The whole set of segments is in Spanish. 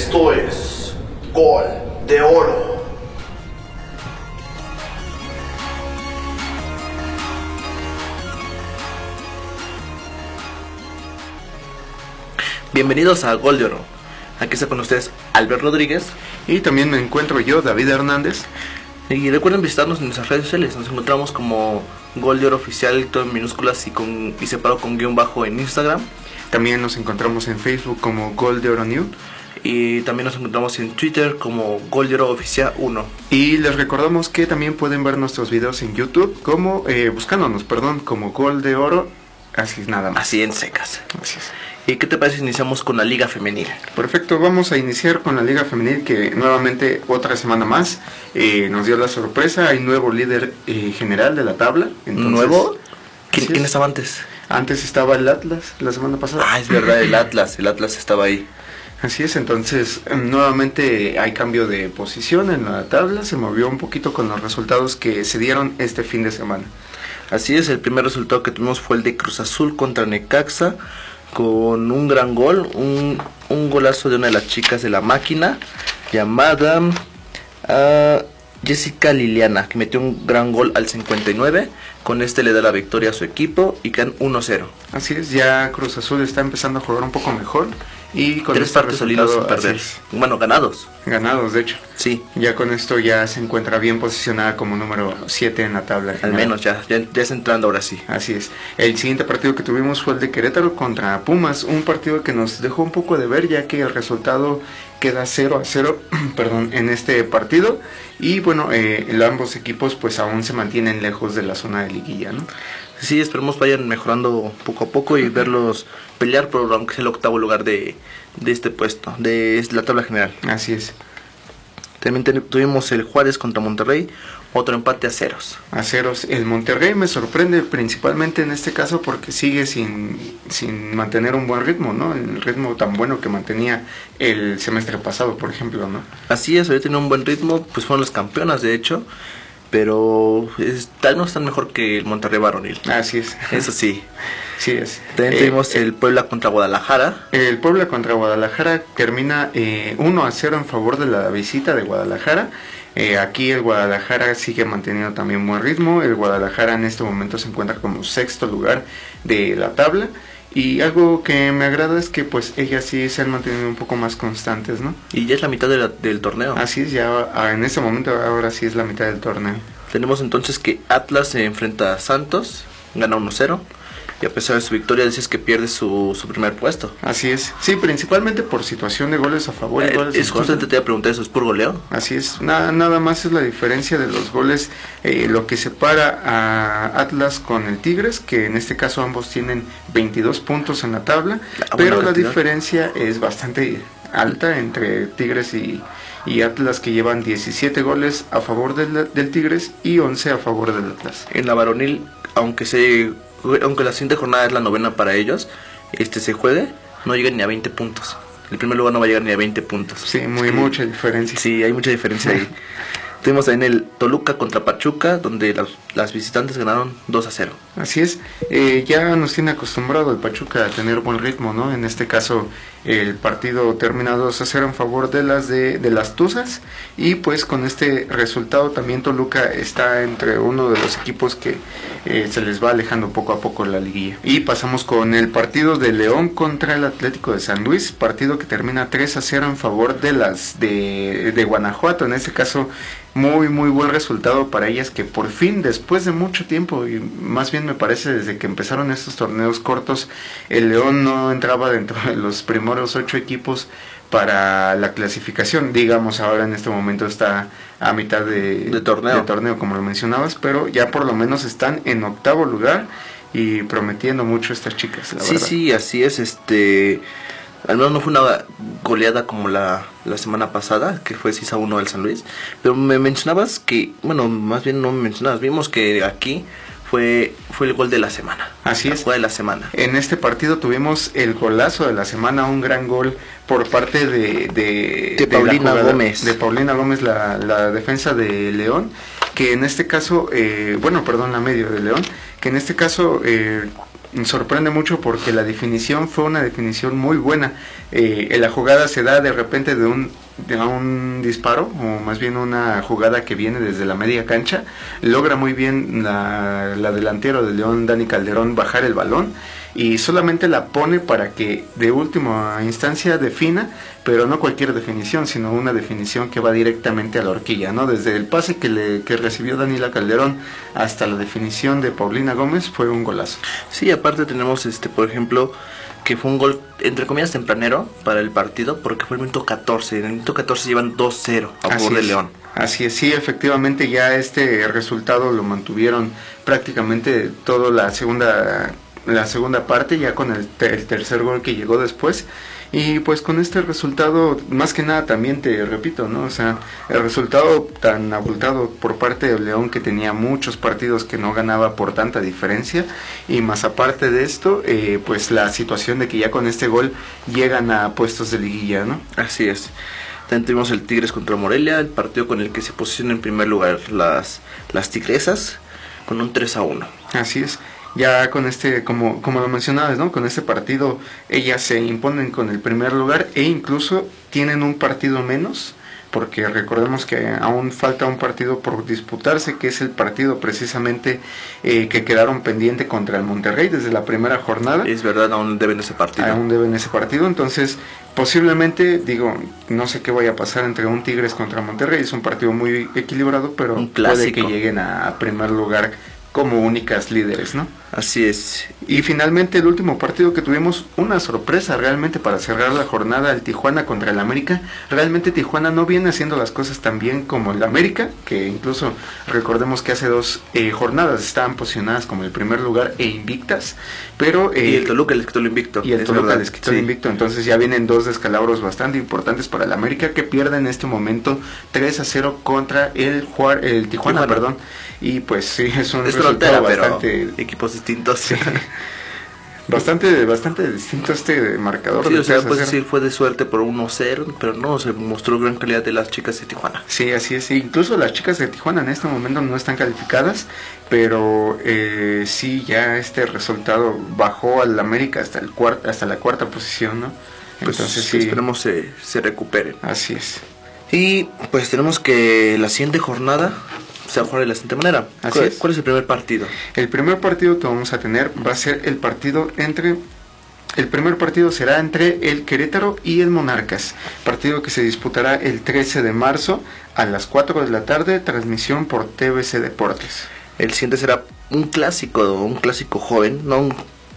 Esto es Gol de Oro. Bienvenidos a Gol de Oro. Aquí está con ustedes Albert Rodríguez. Y también me encuentro yo, David Hernández. Y recuerden visitarnos en nuestras redes sociales. Nos encontramos como Gol de Oro Oficial, todo en minúsculas y, con, y separado con guion bajo en Instagram. También nos encontramos en Facebook como Gol de Oro New. Y también nos encontramos en Twitter como Gol de Oro Oficial 1. Y les recordamos que también pueden ver nuestros videos en YouTube como, eh, buscándonos, perdón, como Gol de Oro. Así nada más. Así en secas. Así es. ¿Y qué te parece si iniciamos con la Liga Femenil? Perfecto, vamos a iniciar con la Liga Femenil que nuevamente otra semana más eh, nos dio la sorpresa. Hay nuevo líder eh, general de la tabla. Entonces, ¿Nuevo? ¿Quién, quién es. estaba antes? Antes estaba el Atlas la semana pasada. Ah, es verdad, el Atlas. El Atlas estaba ahí. Así es, entonces em, nuevamente hay cambio de posición en la tabla, se movió un poquito con los resultados que se dieron este fin de semana. Así es, el primer resultado que tuvimos fue el de Cruz Azul contra Necaxa, con un gran gol, un, golazo de una de las chicas de la máquina, llamada ah, Jessica Liliana, que metió un gran gol al 59. Con este le da la victoria a su equipo y quedan 1-0. Así es, ya Cruz Azul está empezando a jugar un poco mejor y con Tres este partidos sin perder. Bueno, ganados. ganados de hecho. Sí, Ya con esto ya se encuentra bien posicionada como número 7 en la tabla. al menos ya, ya, ya está entrando ahora sí. Así es. El siguiente partido que tuvimos fue el de Querétaro contra Pumas, un partido que nos dejó un poco de ver ya que el resultado queda 0 a 0 perdón, en este partido y bueno, eh, ambos equipos pues aún se mantienen lejos de la zona de liguilla, ¿no? Sí, esperemos vayan mejorando poco a poco y verlos pelear por aunque sea el octavo lugar de, de este puesto, de la tabla general. Así es. También tuvimos el Juárez contra Monterrey, otro empate a ceros. A ceros. El Monterrey me sorprende principalmente en este caso porque sigue sin, sin mantener un buen ritmo, ¿no? El ritmo tan bueno que mantenía el semestre pasado, por ejemplo, ¿no? Así es, había tenido un buen ritmo, pues fueron las campeonas de hecho, pero es, tal no están mejor que el Monterrey varonil. Así es. Eso sí. Sí es. También Eh, tuvimos el Puebla contra Guadalajara. El Puebla contra Guadalajara termina eh, 1 a 0 en favor de la visita de Guadalajara. Eh, aquí el Guadalajara sigue manteniendo también buen ritmo. El Guadalajara en este momento se encuentra como sexto lugar de la tabla. Y algo que me agrada es que pues ellas sí se han mantenido un poco más constantes, ¿no? Y ya es la mitad de la- del torneo. Así es, ya ah, en este momento ahora sí es la mitad del torneo. Tenemos entonces que Atlas se enfrenta a Santos, gana 1-0. Y a pesar de su victoria, dices que pierde su, su primer puesto. Así es. Sí, principalmente por situación de goles a favor y Eh, goles es justamente te iba a preguntar eso, ¿es por goleo? Así es, nada, nada más es la diferencia de los goles, eh, lo que separa a Atlas con el Tigres, que en este caso ambos tienen 22 puntos en la tabla, Ah, pero la diferencia es bastante alta entre Tigres y, y Atlas, que llevan 17 goles a favor del, del Tigres y 11 a favor del Atlas. En la varonil, aunque se aunque la siguiente jornada es la novena para ellos, este se juegue, no llegan ni a 20 puntos. El primer lugar no va a llegar ni a 20 puntos. Sí, muy mucha diferencia. Sí, hay mucha diferencia ahí. Tuvimos también el Toluca contra Pachuca, donde las, las visitantes ganaron 2 a 0. Así es, eh, ya nos tiene acostumbrado el Pachuca a tener buen ritmo, ¿no? En este caso el partido termina 2 a 0 en favor de las de, de las Tuzas y pues con este resultado también Toluca está entre uno de los equipos que eh, se les va alejando poco a poco la liguilla. Y pasamos con el partido de León contra el Atlético de San Luis, partido que termina 3 a 0 en favor de las de, de Guanajuato, en este caso muy muy buen resultado para ellas que por fin después de mucho tiempo y más bien me parece desde que empezaron estos torneos cortos el León no entraba dentro de los primeros ocho equipos para la clasificación digamos ahora en este momento está a mitad de, De torneo. torneo como lo mencionabas pero ya por lo menos están en octavo lugar y prometiendo mucho estas chicas la Sí, verdad. sí, así es. Este, al menos no fue una goleada como la, la semana pasada, que fue 6 a 1 del San Luis. Pero me mencionabas que, bueno, más bien no me mencionabas, vimos que aquí fue, fue el gol de la semana. Así La es. jugada de la semana. En este partido tuvimos el golazo de la semana, un gran gol por parte de, de, Paulina Gómez. De Paulina Gómez, la, la defensa de León, que en este caso, eh, bueno, perdón, la medio de León, que en este caso eh, sorprende mucho porque la definición fue una definición muy buena. Eh, la jugada se da de repente de un, de un disparo, o más bien una jugada que viene desde la media cancha. Logra muy bien la, la delantero de León, Dani Calderón, bajar el balón y solamente la pone para que de última instancia defina, pero no cualquier definición, sino una definición que va directamente a la horquilla, ¿no? Desde el pase que, le, que recibió Daniela Calderón hasta la definición de Paulina Gómez fue un golazo. Sí, aparte tenemos, este por ejemplo, que fue un gol, entre comillas, tempranero para el partido, porque fue el minuto 14. En el minuto 14 llevan 2-0 a favor de León. Así es, sí, efectivamente ya este resultado lo mantuvieron prácticamente toda la segunda la segunda parte ya con el, el, tercer gol que llegó después. Y pues con este resultado más que nada también te repito no o sea el resultado tan abultado por parte de León que tenía muchos partidos que no ganaba por tanta diferencia. Y más aparte de esto eh, pues la situación de que ya con este gol llegan a puestos de liguilla no así es. También tuvimos el Tigres contra Morelia el partido con el que se posicionan en primer lugar las las Tigresas con un 3 a 1 así es ya con este, como, como lo mencionabas, ¿no? Con este partido ellas se imponen con el primer lugar e incluso tienen un partido menos, porque recordemos que aún falta un partido por disputarse, que es el partido precisamente eh, que quedaron pendiente contra el Monterrey desde la primera jornada. Es verdad, aún deben ese partido. Aún deben ese partido, entonces posiblemente, digo, no sé qué vaya a pasar entre un Tigres contra Monterrey, es un partido muy equilibrado, pero puede que lleguen a, a primer lugar como únicas líderes, ¿no? Así es. Y finalmente el último partido que tuvimos, una sorpresa realmente para cerrar la jornada, el Tijuana contra el América. Realmente Tijuana no viene haciendo las cosas tan bien como el América, que incluso recordemos que hace dos eh, jornadas estaban posicionadas como el primer lugar e invictas, pero... Eh, y el Toluca les quitó el invicto. Y el Toluca les quitó el invicto, entonces ya vienen dos descalabros bastante importantes para el América que pierde en este momento 3 a 0 contra el, el Tijuana, perdón. Y pues sí, es un resultado bastante... equipos distintos. bastante bastante distinto este marcador. Sí, o sea, pues decir, fue de suerte por 1-0, pero no, se mostró gran calidad de las chicas de Tijuana. Sí, así es. Incluso las chicas de Tijuana en este momento no están calificadas, pero eh, sí, ya este resultado bajó al América hasta, el cuarto, hasta la cuarta posición, ¿no? Pues Entonces sí. Esperemos se, se recupere. Así es. Y pues tenemos que la siguiente jornada se va a jugar de la siguiente manera. ¿Cuál es. ¿Cuál es el primer partido? El primer partido que vamos a tener va a ser el partido entre el primer partido será entre el Querétaro y el Monarcas, partido que se disputará el 13 de marzo a las 4 de la tarde, transmisión por TBC Deportes. El siguiente será un clásico, un clásico joven, no un,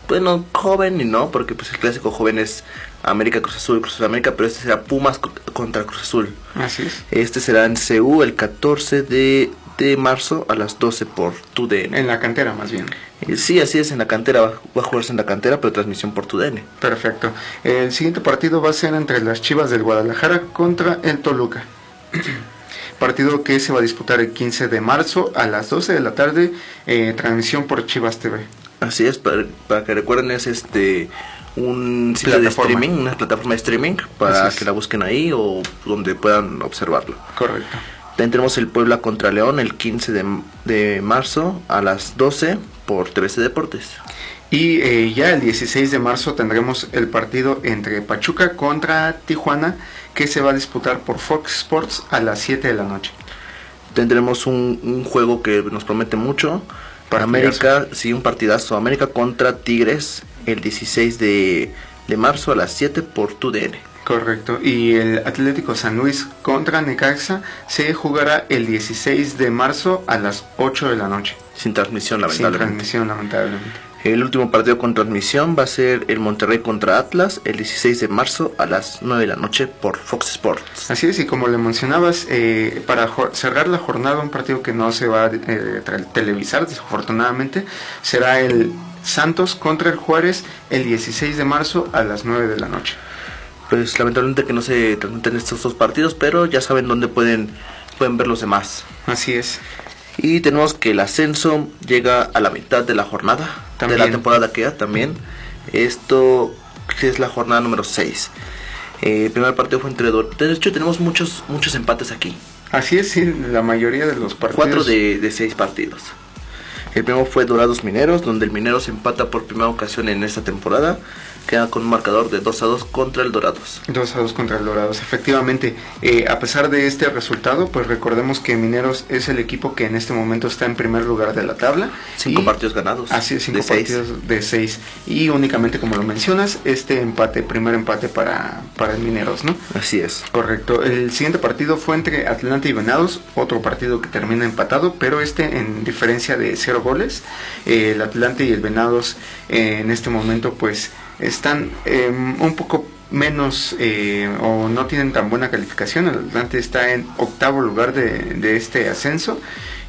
bueno, joven y no, porque pues el clásico joven es América Cruz Azul, Cruz Azul América, pero este será Pumas contra Cruz Azul. Así es. Este será en CU el 14 de de marzo a las 12 por TUDN. En la cantera, más bien. Eh, sí, así es, en la cantera, va, a jugarse en la cantera, pero transmisión por TUDN. Perfecto. El siguiente partido va a ser entre las Chivas del Guadalajara contra el Toluca. partido que se va a disputar el 15 de marzo a las 12 de la tarde, eh, transmisión por Chivas TV. Así es, para, que recuerden, es este un sitio de streaming, una plataforma de streaming, para que la busquen ahí o donde puedan observarlo. Correcto. Tendremos el Puebla contra León el 15 de, marzo a las 12 por 13 Deportes. Y eh, ya el 16 de marzo tendremos el partido entre Pachuca contra Tijuana que se va a disputar por Fox Sports a las 7 de la noche. Tendremos un, juego que nos promete mucho. Para América, sí, un partidazo. América contra Tigres el 16 de, de marzo a las 7 por TUDN. Correcto. Y el Atlético San Luis contra Necaxa se jugará el 16 de marzo a las 8 de la noche. Sin transmisión, lamentablemente. Sin transmisión, lamentablemente. El último partido con transmisión va a ser el Monterrey contra Atlas el 16 de marzo a las 9 de la noche por Fox Sports. Así es, y como le mencionabas, eh, para cerrar la jornada, un partido que no se va a eh, televisar desafortunadamente, será el Santos contra el Juárez el 16 de marzo a las 9 de la noche pues lamentablemente que no se transmiten estos dos partidos, pero ya saben dónde pueden, pueden ver los demás. Así es. Y tenemos que el ascenso llega a la mitad de la jornada, de la temporada que ya también. Esto es la jornada número 6. Eh, el primer partido fue entre... De hecho tenemos muchos, muchos empates aquí. Así es, sí, la mayoría de los partidos. Cuatro de, de seis partidos. El primero fue Dorados Mineros, donde el Mineros empata por primera ocasión en esta temporada. Queda con un marcador de 2 a 2 contra el Dorados. 2 a 2 contra el Dorados, efectivamente. Eh, a pesar de este resultado, pues recordemos que Mineros es el equipo que en este momento está en primer lugar de la tabla. Cinco Y- partidos ganados. Así es, cinco de seis. partidos de seis. Y únicamente, como lo mencionas, este empate, primer empate para, para el Mineros, ¿no? Así es. Correcto. El siguiente partido fue entre Atlanta y Venados, otro partido que termina empatado, pero este en diferencia de cero goles. Eh, el Atlante y el Venados eh, en este momento pues están eh, un poco menos eh, o no tienen tan buena calificación. El Atlante está en octavo lugar de, de este ascenso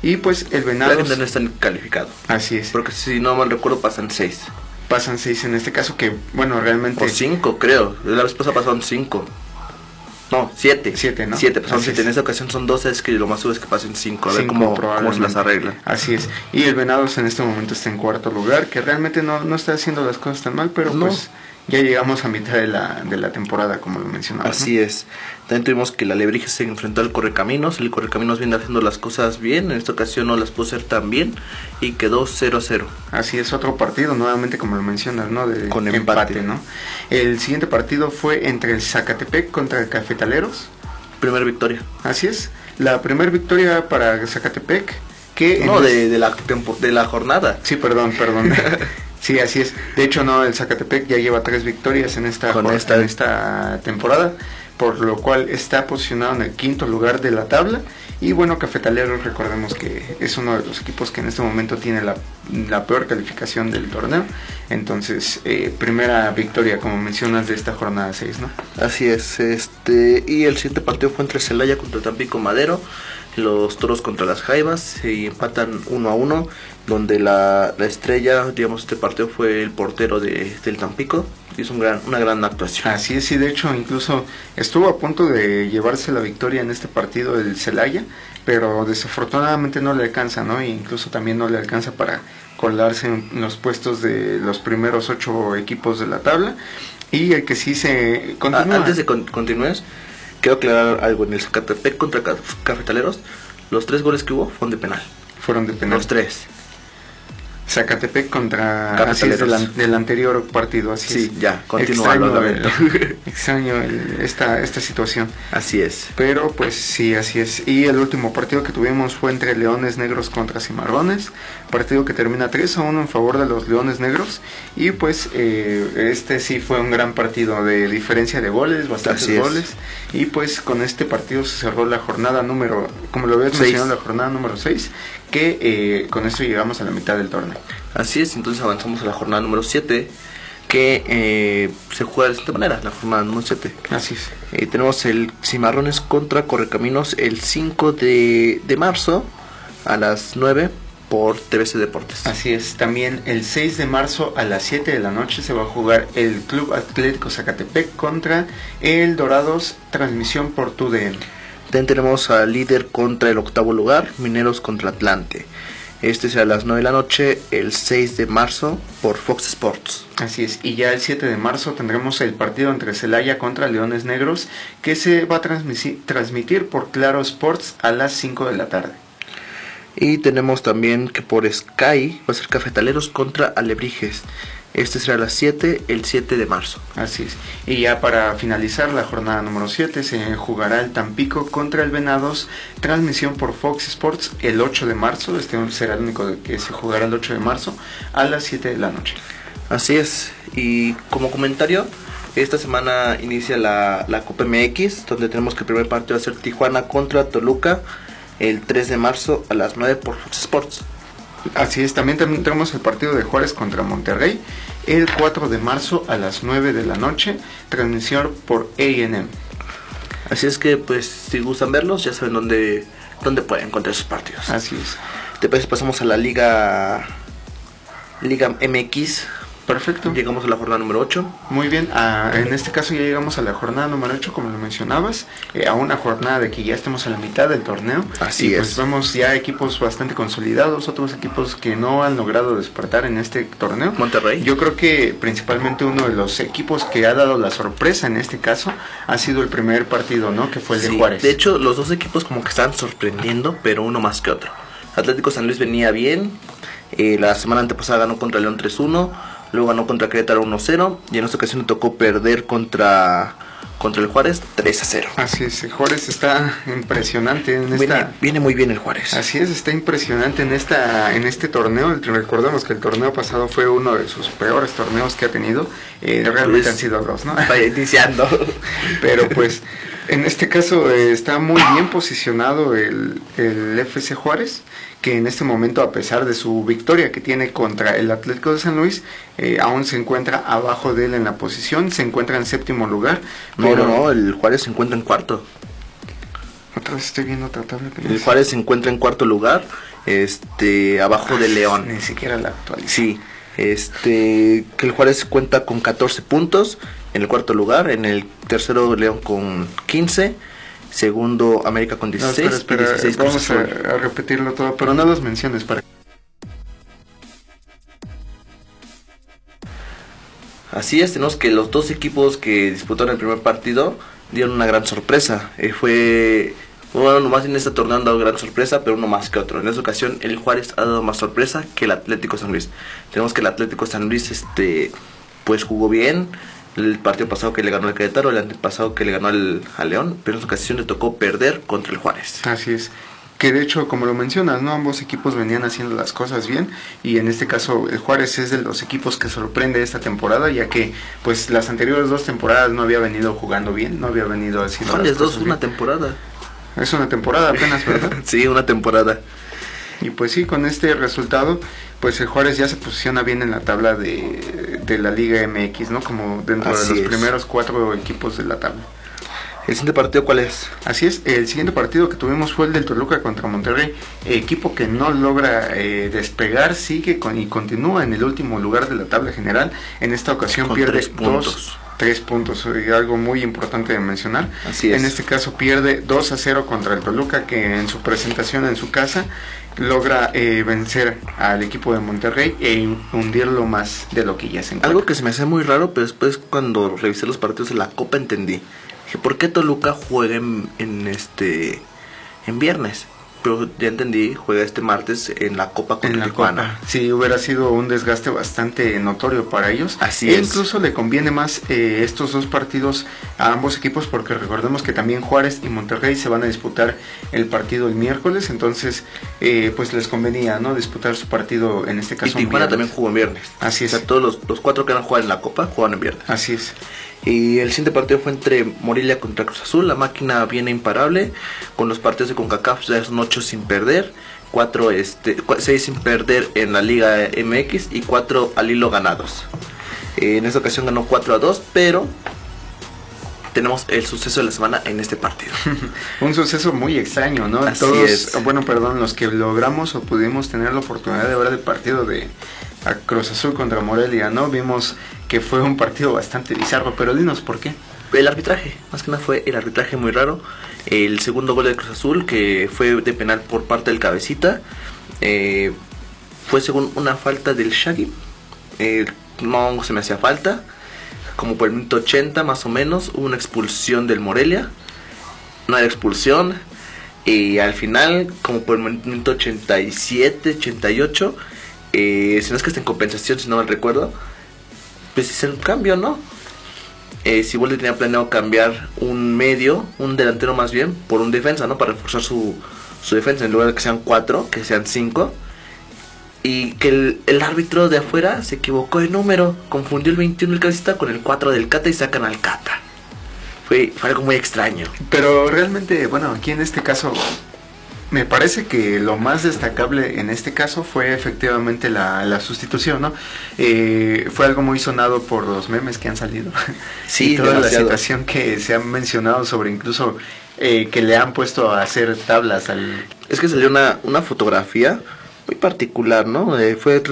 y pues el La Venados... gente no está calificado. Así es. Porque si no mal recuerdo pasan 6. Pasan seis en este caso que, bueno, realmente... O 5 creo. La vez pasada pasaron 5. No, 7. Siete, ¿no? 7, pasaron Así 7. es. En esta ocasión son 12, es que lo más seguro es que pasen 5. A ver Cinco, cómo, cómo se las arreglan. Así es. Y el Venados en este momento está en cuarto lugar, que realmente no, no está haciendo las cosas tan mal, pero No. pues ya llegamos a mitad de la, de la temporada, como lo mencionaba. Así es. También tuvimos que la Lebrige se enfrentó al Correcaminos. El Correcaminos viene haciendo las cosas bien. En esta ocasión no las pudo hacer tan bien. Y quedó 0-0. Así es, otro partido, nuevamente como lo mencionas, ¿no? De Con empate. ¿no? El siguiente partido fue entre el Zacatepec contra el Cafetaleros. Primera victoria. Así es. La primera victoria para Zacatepec, que... No, de, de, la, tempo- de la jornada. Sí, perdón, perdón. sí, así es. De hecho, no, el Zacatepec ya lleva tres victorias en esta, Con esta- en esta temporada, por lo cual está posicionado en el quinto lugar de la tabla. Y bueno, Cafetaleros, recordemos que es uno de los equipos que en este momento tiene la, la peor calificación del torneo. Entonces, eh, primera victoria, como mencionas, de esta jornada 6, ¿no? Así es. este Y el siguiente partido fue entre Celaya contra Tampico Madero. Los toros contra las Jaivas. Y empatan 1 a 1. Donde la, la estrella, digamos, este partido fue el portero de, del Tampico. Hizo un gran, una gran actuación. Así es, y de hecho incluso estuvo a punto de llevarse la victoria en este partido del Celaya, pero desafortunadamente no le alcanza, ¿no? E incluso también no le alcanza para colarse en los puestos de los primeros ocho equipos de la tabla. Y el que sí se continúa. antes de con- continúes, quiero aclarar algo. En el Zacatepec contra Ca- Cafetaleros, los tres goles que hubo fueron de penal. fueron de penal. Los tres. Zacatepec contra así es, del, an- del anterior partido, así Sí, es. ya, continúa, Extraño, el- esta, esta situación. Así es. Pero pues sí, así es. Y el último partido que tuvimos fue entre Leones Negros contra Cimarrones. Partido que termina 3 a 1 en favor de los Leones Negros. Y pues eh, este sí fue un gran partido de diferencia de goles, bastantes Así es. goles. Y pues con este partido se cerró la jornada número, como lo habías mencionado, la jornada número 6. Que eh, con esto llegamos a la mitad del torneo. Así es, entonces avanzamos a la jornada número 7, que eh, se juega de esta manera, la jornada número 7. Así es. Eh, tenemos el Cimarrones contra Correcaminos el 5 de, de marzo a las 9 por TBC Deportes. Así es, también el 6 de marzo a las 7 de la noche se va a jugar el Club Atlético Zacatepec contra el Dorados, transmisión por TUDN. También tenemos al líder contra el octavo lugar, Mineros contra Atlante. Este será a las 9 de la noche, el 6 de marzo, por Fox Sports. Así es, y ya el 7 de marzo tendremos el partido entre Celaya contra Leones Negros que se va a transmitir por Claro Sports a las 5 de la tarde. Y tenemos también que por Sky va a ser Cafetaleros contra Alebrijes. Este será a las 7, el 7 de marzo. Así es. Y ya para finalizar la jornada número 7 se jugará el Tampico contra el Venados, transmisión por Fox Sports el 8 de marzo, este será el único que se jugará el 8 de marzo a las 7 de la noche. Así es. Y como comentario, esta semana inicia la, la Copa MX, donde tenemos que el primer partido va a ser Tijuana contra Toluca, el 3 de marzo a las 9 por Fox Sports. Así es, también tam- tenemos el partido de Juárez contra Monterrey el 4 de marzo a las 9 de la noche, transmisión por AM. Así es que, pues, si gustan verlos, ya saben dónde, dónde pueden encontrar esos partidos. Así es. Después pasamos a la Liga Liga MX. Perfecto. Llegamos a la jornada número 8. Muy bien, ah, en este caso ya llegamos a la jornada número 8, como lo mencionabas, eh, a una jornada de que ya estemos a la mitad del torneo. Así y pues es. vemos ya equipos bastante consolidados, otros equipos que no han logrado despertar en este torneo. Monterrey. Yo creo que principalmente uno de los equipos que ha dado la sorpresa en este caso ha sido el primer partido, ¿no? Que fue el de Juárez. De hecho, los dos equipos como que están sorprendiendo, pero uno más que otro. Atlético San Luis venía bien, Eh, la semana antepasada ganó contra León 3-1, luego ganó contra Querétaro 1-0 y en esta ocasión le tocó perder contra contra el Juárez 3 a 0. Así es, el Juárez está impresionante en Viene, esta... viene muy bien el Juárez. Así es, está impresionante en esta en este torneo. Recordemos que el torneo pasado fue uno de sus peores torneos que ha tenido. Eh, realmente Pues, han sido dos, ¿no? Vaya iniciando. Pero pues en este caso eh, está muy bien posicionado el, el FC Juárez, que en este momento a pesar de su victoria que tiene contra el Atlético de San Luis, eh, aún se encuentra abajo de él en la posición, se encuentra en séptimo lugar. No, pero- no, no, el Juárez se encuentra en cuarto. Otra vez estoy viendo otra tabla. El. Juárez se encuentra en cuarto lugar, este, abajo de León. Ni siquiera la actualiza. Sí, este, que el Juárez cuenta con 14 puntos en el cuarto lugar, en el tercero León con 15, segundo América con No, 16 espera, espera, y 16 Cruz vamos a repetirlo todo, pero no los menciones para Así es, tenemos que los dos equipos que disputaron el primer partido dieron una gran sorpresa. Eh, fue, bueno, nomás en este torneo han dado gran sorpresa, pero uno más que otro. En esta ocasión el Juárez ha dado más sorpresa que el Atlético San Luis. Tenemos que el Atlético San Luis, este, pues jugó bien. El partido pasado que le ganó el Querétaro, el antepasado que le ganó al, al León, pero en esta ocasión le tocó perder contra el Juárez. Así es. Que de hecho, como lo mencionas, ¿no? Ambos equipos venían haciendo las cosas bien y en este caso el Juárez es de los equipos que sorprende esta temporada, ya que pues las anteriores dos temporadas no había venido jugando bien, no había venido haciendo ¿Cuáles las dos? Una temporada. Es una temporada apenas, ¿verdad? sí, una temporada. Y pues sí, con este resultado, pues el Juárez ya se posiciona bien en la tabla de, de la Liga MX, ¿no? Como dentro Así de los es. primeros cuatro equipos de la tabla. ¿El siguiente partido cuál es? Así es, el siguiente partido que tuvimos fue el del Toluca contra Monterrey, equipo que no logra eh, despegar, sigue con, y continúa en el último lugar de la tabla general. En esta ocasión Con pierde tres puntos. dos, tres puntos, eh, algo muy importante de mencionar. Así es. En este caso pierde 2 a 0 contra el Toluca, que en su presentación en su casa logra eh, vencer al equipo de Monterrey e hundirlo más de lo que ya se encuentra. Algo que se me hace muy raro, pero después cuando revisé los partidos de la Copa entendí. Dije, ¿por qué Toluca juega en, en este en viernes? Pero ya entendí, juega este martes en la Copa contra en la Tijuana. Copa. Sí, hubiera sido un desgaste bastante notorio para ellos. Así e es. incluso le conviene más eh, estos dos partidos a ambos equipos porque recordemos que también Juárez y Monterrey se van a disputar el partido el miércoles, entonces eh, pues les convenía no disputar su partido en este Y caso. un Tijuana también jugó en viernes. Así O sea, es. todos los, los cuatro que van a jugar en la Copa juegan en viernes. Así es. Y el siguiente partido fue entre Morelia contra Cruz Azul. La máquina viene imparable. Con los partidos de CONCACAF ya son 8 sin perder. 4, este, 6 sin perder en la Liga MX y 4 al hilo ganados. Eh, en esta ocasión ganó 4 a 2, pero tenemos el suceso de la semana en este partido. Un suceso muy extraño, ¿no? Así Todos, es. bueno, perdón, los que logramos o pudimos tener la oportunidad de ver el partido de a Cruz Azul contra Morelia, ¿no? Vimos que fue un partido bastante bizarro, pero dinos por qué. El arbitraje, más que nada fue el arbitraje muy raro. El segundo gol de Cruz Azul, que fue de penal por parte del cabecita, eh, fue según una falta del Shaggy. Eh, no se me hacía falta. Como por el minuto 80 más o menos, hubo una expulsión del Morelia. No era expulsión. Y al final, como por el minuto 87, 88, eh, si no es que está en compensación, si no mal recuerdo, pues hicieron un cambio, ¿no? eh, Siboldi tenía planeado cambiar un medio, un delantero más bien, por un defensa, ¿no? Para reforzar su, su defensa, en lugar de que sean cuatro, que sean cinco. Y que el, el árbitro de afuera se equivocó de número, confundió el 21 del cabecita con el 4 del Cata y sacan al Cata. Fue algo muy extraño. Pero realmente, bueno, aquí en este caso, me parece que lo más destacable en este caso fue efectivamente la, la sustitución, ¿no? Eh, fue algo muy sonado por los memes que han salido. Sí, y toda demasiado. la situación que se han mencionado sobre incluso eh, que le han puesto a hacer tablas al... Es que salió una, una fotografía muy particular, ¿no? Eh, fue,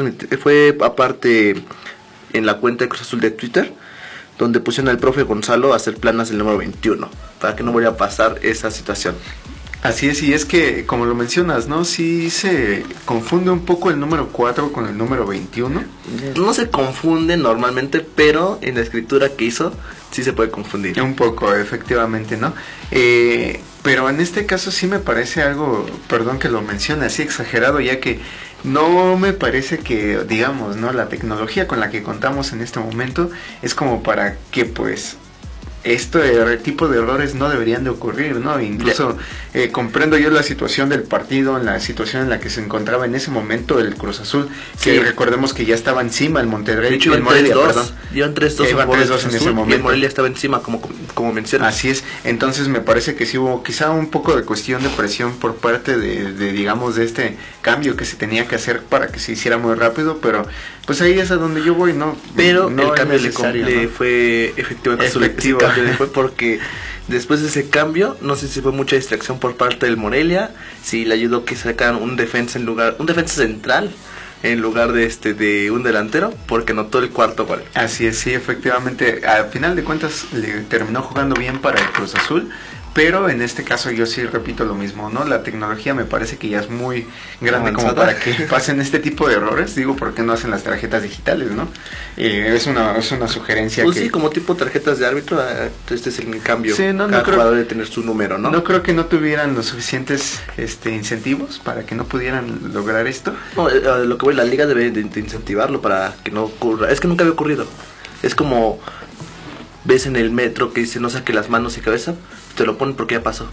fue aparte en la cuenta de Cruz Azul de Twitter, donde pusieron al profe Gonzalo a hacer planas del número 21, para que no vaya a pasar esa situación. Así es, y es que, como lo mencionas, ¿no? Sí se confunde un poco el número 4 con el número 21. No se confunde normalmente, pero en la escritura que hizo sí se puede confundir. Un poco, efectivamente, ¿no? Eh, pero en este caso sí me parece algo, perdón que lo mencione así exagerado, ya que no me parece que, digamos, ¿no? La tecnología con la que contamos en este momento es como para que, pues, este tipo de errores no deberían de ocurrir, ¿no? Incluso eh, comprendo yo la situación del partido, la situación en la que se encontraba en ese momento el Cruz Azul, que Sí. recordemos que ya estaba encima el Monterrey, De hecho, el Morelia, 3-2. perdón. Iban 3-2 Iban a favor del 3-2 en ese Azul, Y el momento. Morelia estaba encima, como, como mencionas. Así es, entonces me parece que sí hubo quizá un poco de cuestión de presión por parte de, de, digamos, de este cambio que se tenía que hacer para que se hiciera muy rápido, pero pues ahí es a donde yo voy, ¿no? Pero no el cambio necesario, le ¿no? fue efectivo. en Azul. Efectivo. Fue porque después de ese cambio, no sé si fue mucha distracción por parte del Morelia, si le ayudó que sacaran un defensa en lugar, un defensa central en lugar de este de un delantero, porque notó el cuarto gol. Así es, sí, efectivamente. Al final de cuentas le terminó jugando bien para el Cruz Azul, pero en este caso yo sí repito lo mismo, ¿no? La tecnología me parece que ya es muy grande como para que pasen este tipo de errores. Digo, ¿por qué no hacen las tarjetas digitales, no? Eh, es, una, es una sugerencia Pues que... sí, como tipo tarjetas de árbitro, ah, este es el cambio. Sí, no, no Cada creo- jugador debe tener su número, ¿no? ¿no? creo que no tuvieran los suficientes este, incentivos para que no pudieran lograr esto. No, eh, lo que voy, la liga debe de, de incentivarlo para que no ocurra. Es que nunca había ocurrido. Es como ves en el metro que dice no saque las manos y cabeza, te lo ponen porque ya pasó.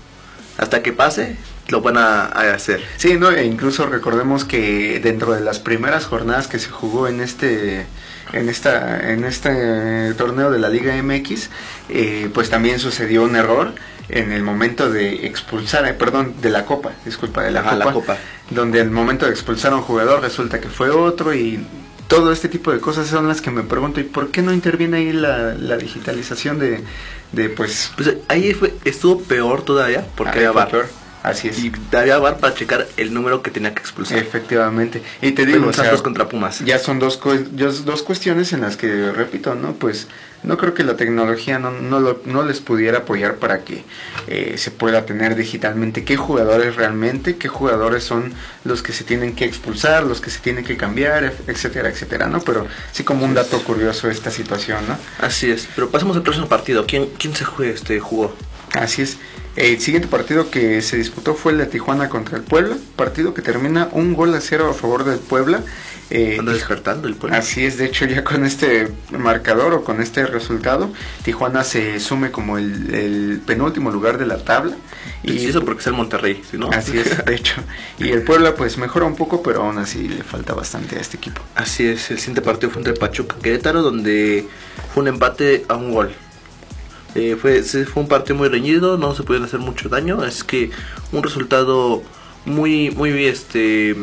Hasta que pase, lo van a, a hacer. Sí, no, e incluso recordemos que dentro de las primeras jornadas que se jugó en este en esta en este torneo de la Liga MX, eh, pues también sucedió un error en el momento de expulsar, eh, perdón, de la Copa, disculpa, de la, Ajá, copa, la Copa. donde el momento de expulsar a un jugador resulta que fue otro y todo este tipo de cosas son las que me pregunto, ¿y por qué no interviene ahí la, la digitalización de, de pues... Pues ahí fue, estuvo peor todavía porque ahí había fue peor? Así es. Y había VAR para checar el número que tenía que expulsar. Efectivamente. Y te digo, o sea, contra Pumas. ya son dos, dos, dos cuestiones en las que, repito, ¿no? Pues no creo que la tecnología no, no, lo- no les pudiera apoyar para que eh, se pueda tener digitalmente qué jugadores realmente, qué jugadores son los que se tienen que expulsar, los que se tienen que cambiar, etcétera, etcétera, ¿no? Pero sí como un dato curioso esta situación, ¿no? Así es. Pero pasemos al próximo partido. ¿Quién, quién se jue- este, jugó? Así es. El siguiente partido que se disputó fue el de Tijuana contra el Puebla, partido que termina un gol a cero a favor del Puebla. Eh, Anda despertando el pueblo. Así es, de hecho ya con este marcador o con este resultado, Tijuana se sume como el, el penúltimo lugar de la tabla. Y eso porque es el Monterrey, ¿sí, ¿no? Así es, de hecho. Y el Puebla pues mejora un poco, pero aún así le falta bastante a este equipo. Así es, el siguiente partido fue entre Pachuca Querétaro, donde fue un empate a un gol. Eh, fue, fue un partido muy reñido, no se pudieron hacer mucho daño, es que un resultado muy, muy, este,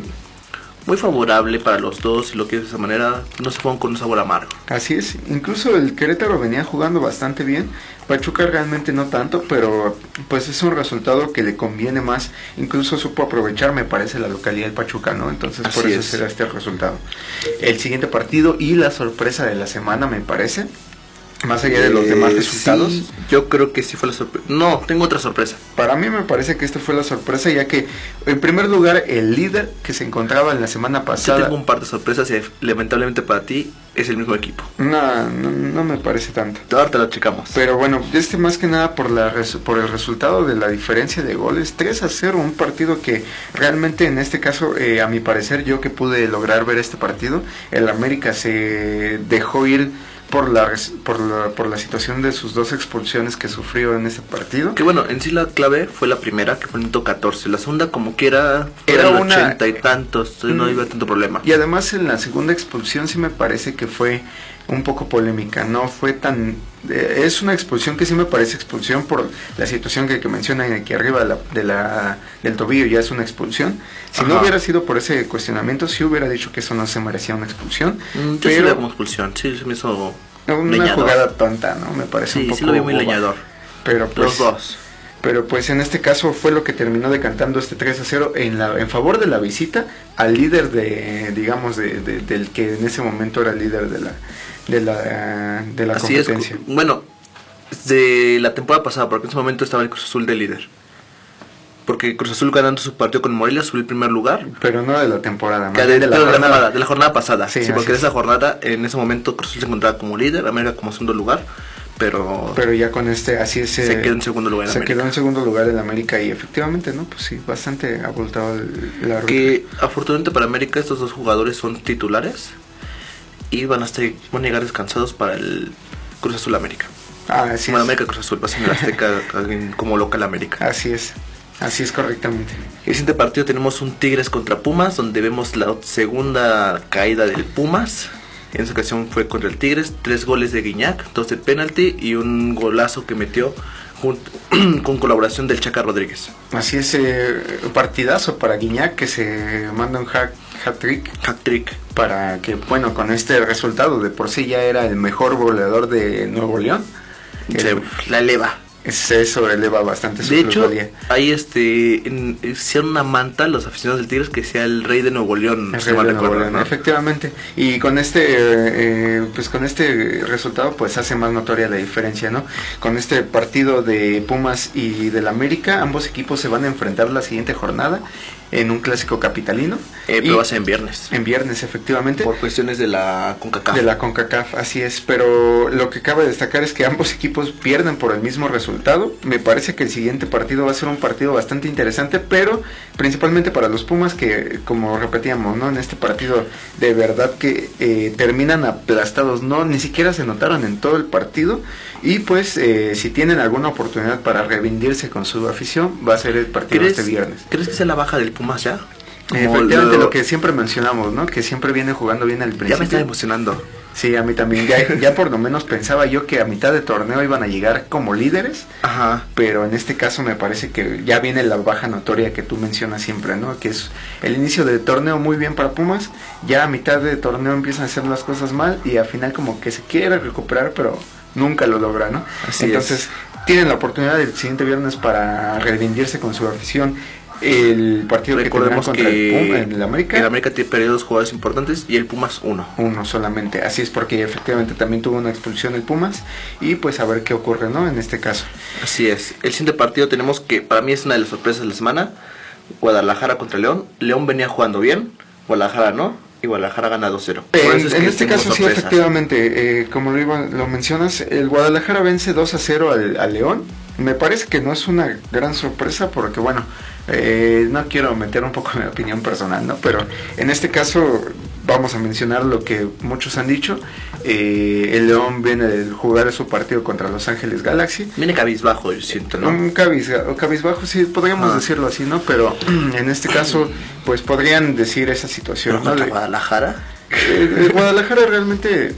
muy favorable para los dos, si lo quieres de esa manera, no se fueron con un sabor amargo. Así es, incluso el Querétaro venía jugando bastante bien, Pachuca realmente no tanto, pero pues es un resultado que le conviene más, incluso supo aprovechar me parece la localidad del Pachuca, ¿no? Entonces por Así eso es. será este resultado. El siguiente partido y la sorpresa de la semana me parece, más allá de los demás Eh, resultados. sí, yo creo que sí fue la sorpresa. No, tengo otra sorpresa. Para mí me parece que esta fue la sorpresa, ya que en primer lugar el líder que se encontraba en la semana Yo pasada... tengo un par de sorpresas y lamentablemente para ti es el mismo equipo. No, no, no me parece tanto. Ahora te lo checamos. Pero bueno, este más que nada por, la, res- por el resultado de la diferencia de goles, 3 a 0, un partido que realmente en este caso, eh, a mi parecer, yo que pude lograr ver este partido, el América se dejó ir por la, por la, por la situación de sus dos expulsiones que sufrió en ese partido. Que bueno, en sí la clave fue la primera, que fue el minuto 14. La segunda, como que era, el una- 80 y tantos, no Mm. iba tanto problema. Y además en la segunda expulsión sí me parece que fue un poco polémica, no fue tan... eh, es una expulsión que sí me parece expulsión por la situación que, que mencionan aquí arriba de la, de la- del tobillo, ya es una expulsión. Si no hubiera sido por ese cuestionamiento, sí hubiera dicho que eso no se merecía una expulsión. Mm, Yo sí pero veo como expulsión, sí, se me hizo una leñador. jugada tonta, ¿no? Me parece un poco... sí lo vi muy boba. leñador. Pero pues, Los dos. pero pues en este caso fue lo que terminó decantando este 3 a 0 en, la, en favor de la visita al líder de, digamos, de, de- del que en ese momento era el líder de la, de la, de la Así es. competencia. cu- Bueno, de la temporada pasada, porque en ese momento estaba el Cruz Azul de líder. Porque Cruz Azul ganando su partido con Morelia subió el primer lugar. Pero no de la temporada, más de, de la jornada, de la jornada pasada. Sí, Sí, porque así de es. esa jornada, en ese momento, Cruz Azul se encontraba como líder, América como segundo lugar. pero, Pero ya con este, así es. se quedó en segundo lugar en se América. quedó en segundo lugar en América y efectivamente, ¿no? Pues sí, bastante abultado la ruta. Que afortunadamente para América estos dos jugadores son titulares y van a, estar, van a llegar descansados para el Cruz Azul América. Ah, así Bueno, es. América Cruz Azul, pasa en el Azteca como local América. Así es. Así es correctamente. El siguiente partido tenemos un Tigres contra Pumas, donde vemos la segunda caída del Pumas. En esa ocasión fue contra el Tigres, tres goles de Guiñac, dos de penalti y un golazo que metió junto- con colaboración del Chaca Rodríguez. Así es, eh, partidazo para Guiñac que se manda un hat, trick Hack trick. para que, bueno, con este resultado de por sí ya era el mejor goleador de Nuevo León. Se El- la eleva. Se sobreleva bastante su De hecho, ahí este en- hicieron una manta los aficionados del Tigres que sea el rey de Nuevo León. El Rey de Nuevo León, ¿no? efectivamente. Y con este, eh, pues con este resultado, pues hace más notoria la diferencia, ¿no? Con este partido de Pumas y del América, ambos equipos se van a enfrentar la siguiente jornada en un clásico capitalino. Eh, pero va a ser en viernes. en viernes, efectivamente. Por cuestiones de la CONCACAF. De la CONCACAF, así es, pero lo que cabe destacar es que ambos equipos pierden por el mismo resultado. Me parece que el siguiente partido va a ser un partido bastante interesante, pero principalmente para los Pumas que, como repetíamos, ¿no? En este partido de verdad que eh, terminan aplastados, ¿no? Ni siquiera se notaron en todo el partido y pues eh, si tienen alguna oportunidad para reivindirse con su afición, va a ser el partido ¿Crees, este viernes. ¿Crees que sea la baja del Pumas ya? Efectivamente, lo- lo que siempre mencionamos, ¿no? Que siempre viene jugando bien al principio. Ya me está emocionando. Sí, a mí también. Ya, ya por lo menos pensaba yo que a mitad de torneo iban a llegar como líderes, Ajá. pero en este caso me parece que ya viene la baja notoria que tú mencionas siempre, ¿no? Que es el inicio de torneo muy bien para Pumas, ya a mitad de torneo empiezan a hacer las cosas mal y al final como que se quiere recuperar, pero nunca lo logra, ¿no? Así Entonces tienen la oportunidad el siguiente viernes para reivindirse con su afición. El partido que Recordemos contra que el Puma, el América. el América tiene perdido dos jugadores importantes y el Pumas uno. uno solamente. Así es porque efectivamente también tuvo una expulsión el Pumas y pues a ver qué ocurre, ¿no? En este caso. Así es. El siguiente partido tenemos que para mí es una de las sorpresas de la semana. Guadalajara contra León. León venía jugando bien, Guadalajara no. Y Guadalajara gana 2-0. Por En, en este caso sí, efectivamente, eh, como lo, iba- lo mencionas, el Guadalajara vence 2 a 0 al, al León. Me parece que no es una gran sorpresa porque, bueno, eh, no quiero meter un poco mi opinión personal, ¿no? Pero en este caso vamos a mencionar lo que muchos han dicho. Eh, el León viene de jugar su partido contra Los Ángeles Galaxy. Viene cabizbajo, yo siento, ¿no? Un cabiz, cabizbajo, sí, podríamos Ah. decirlo así, ¿no? Pero en este caso, pues podrían decir esa situación, ¿no? De- Guadalajara. eh, Guadalajara realmente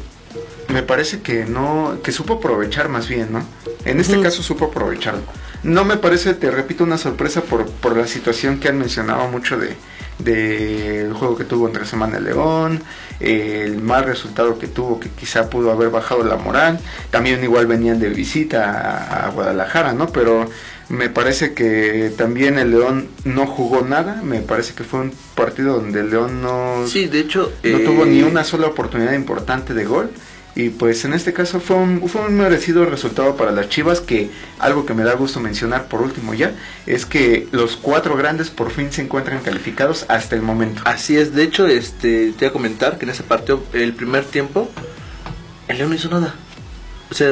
me parece que no, que supo aprovechar más bien, ¿no? En este caso supo aprovecharlo. No me parece, te repito, una sorpresa por, por la situación que han mencionado mucho de del juego que tuvo entre Semana León, eh, el mal resultado que tuvo que quizá pudo haber bajado la moral, también igual venían de visita a, a Guadalajara, ¿no? Pero me parece que también el León no jugó nada, me parece que fue un partido donde el León no, Sí, de hecho. no eh, tuvo ni una sola oportunidad importante de gol. Y pues en este caso fue un, fue un merecido resultado para las Chivas, que algo que me da gusto mencionar por último ya, es que los cuatro grandes por fin se encuentran calificados hasta el momento. Así es, de hecho, este, te voy a comentar que en ese partido, el primer tiempo, el León no hizo nada. O sea,